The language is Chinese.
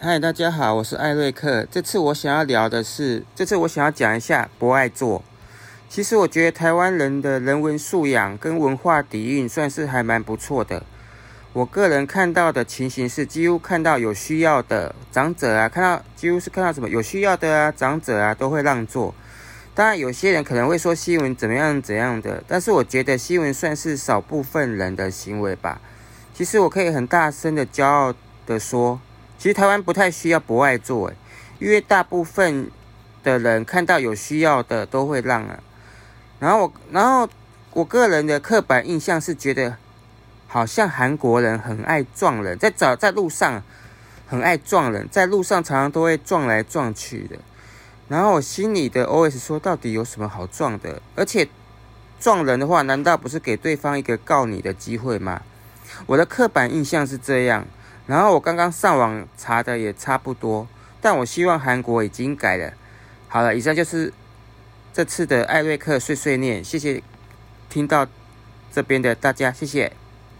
嗨，大家好，我是艾瑞克。这次我想要聊的是，这次我想要讲一下博爱座。其实我觉得台湾人的人文素养跟文化底蕴算是还蛮不错的。我个人看到的情形是，几乎看到有需要的长者啊，看到几乎是看到什么有需要的啊长者啊，都会让座。当然，有些人可能会说新闻怎么样怎样的，但是我觉得新闻算是少部分人的行为吧。其实我可以很大声的骄傲的说。其实台湾不太需要博爱座，诶，因为大部分的人看到有需要的都会让啊。然后我，然后我个人的刻板印象是觉得，好像韩国人很爱撞人，在走在路上很爱撞人，在路上常常都会撞来撞去的。然后我心里的 OS 说，到底有什么好撞的？而且撞人的话，难道不是给对方一个告你的机会吗？我的刻板印象是这样。然后我刚刚上网查的也差不多，但我希望韩国已经改了。好了，以上就是这次的艾瑞克碎碎念，谢谢听到这边的大家，谢谢。